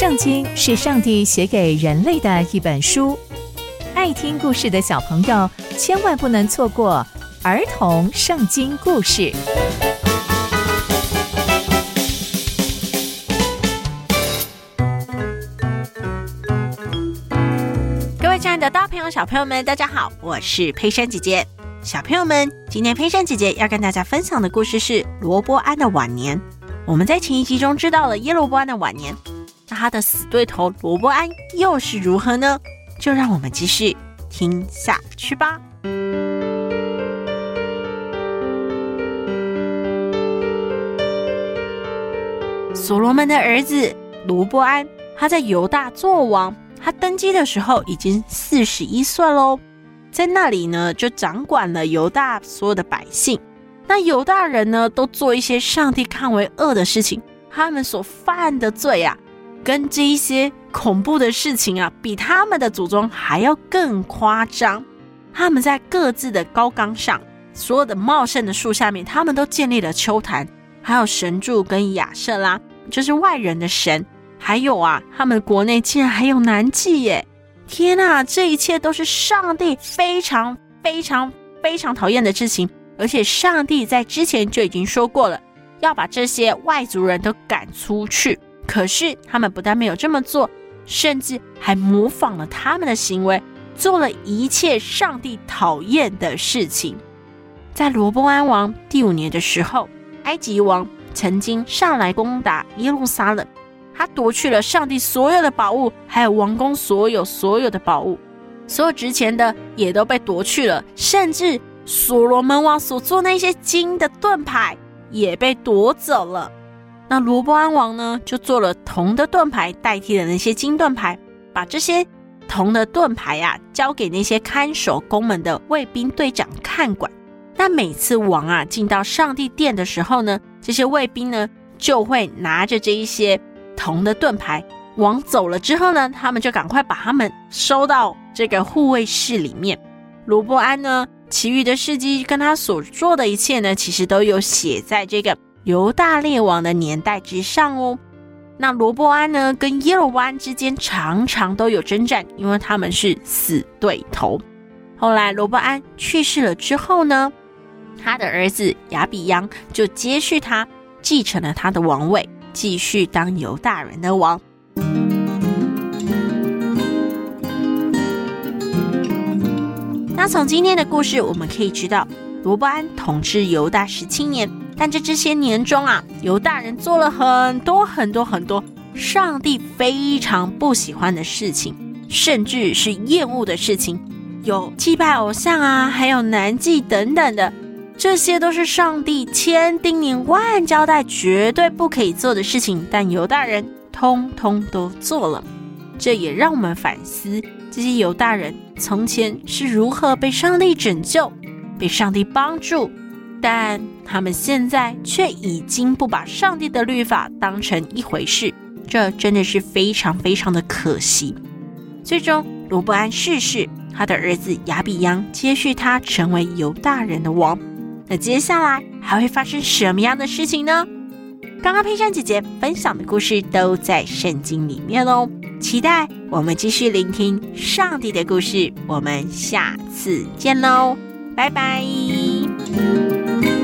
圣经是上帝写给人类的一本书，爱听故事的小朋友千万不能错过儿童圣经故事。各位亲爱的大朋友、小朋友们，大家好，我是佩珊姐姐。小朋友们，今天佩珊姐姐要跟大家分享的故事是罗伯安的晚年。我们在前一集中知道了耶罗伯安的晚年。他的死对头罗伯安又是如何呢？就让我们继续听下去吧。所罗门的儿子罗伯安，他在犹大做王，他登基的时候已经四十一岁喽，在那里呢，就掌管了犹大所有的百姓。那犹大人呢，都做一些上帝看为恶的事情，他们所犯的罪啊。跟这一些恐怖的事情啊，比他们的祖宗还要更夸张。他们在各自的高岗上，所有的茂盛的树下面，他们都建立了丘坛，还有神柱跟亚瑟拉，就是外人的神。还有啊，他们国内竟然还有南祭耶！天哪，这一切都是上帝非常非常非常讨厌的事情。而且上帝在之前就已经说过了，要把这些外族人都赶出去。可是他们不但没有这么做，甚至还模仿了他们的行为，做了一切上帝讨厌的事情。在罗波安王第五年的时候，埃及王曾经上来攻打耶路撒冷，他夺去了上帝所有的宝物，还有王宫所有所有的宝物，所有值钱的也都被夺去了，甚至所罗门王所做那些金的盾牌也被夺走了。那罗波安王呢，就做了铜的盾牌代替了那些金盾牌，把这些铜的盾牌呀、啊、交给那些看守宫门的卫兵队长看管。那每次王啊进到上帝殿的时候呢，这些卫兵呢就会拿着这一些铜的盾牌。王走了之后呢，他们就赶快把他们收到这个护卫室里面。罗波安呢，其余的事迹跟他所做的一切呢，其实都有写在这个。犹大列王的年代之上哦，那罗伯安呢，跟耶罗安之间常常都有征战，因为他们是死对头。后来罗伯安去世了之后呢，他的儿子亚比央就接续他，继承了他的王位，继续当犹大人的王。那从今天的故事，我们可以知道，罗伯安统治犹大十七年。但这这些年中啊，犹大人做了很多很多很多上帝非常不喜欢的事情，甚至是厌恶的事情，有祭拜偶像啊，还有男妓等等的，这些都是上帝千叮咛万交代绝对不可以做的事情，但犹大人通通都做了。这也让我们反思，这些犹大人从前是如何被上帝拯救，被上帝帮助。但他们现在却已经不把上帝的律法当成一回事，这真的是非常非常的可惜。最终，罗伯安逝世，他的儿子亚比央接续他，成为犹大人的王。那接下来还会发生什么样的事情呢？刚刚佩珊姐姐分享的故事都在圣经里面哦，期待我们继续聆听上帝的故事。我们下次见喽，拜拜。Música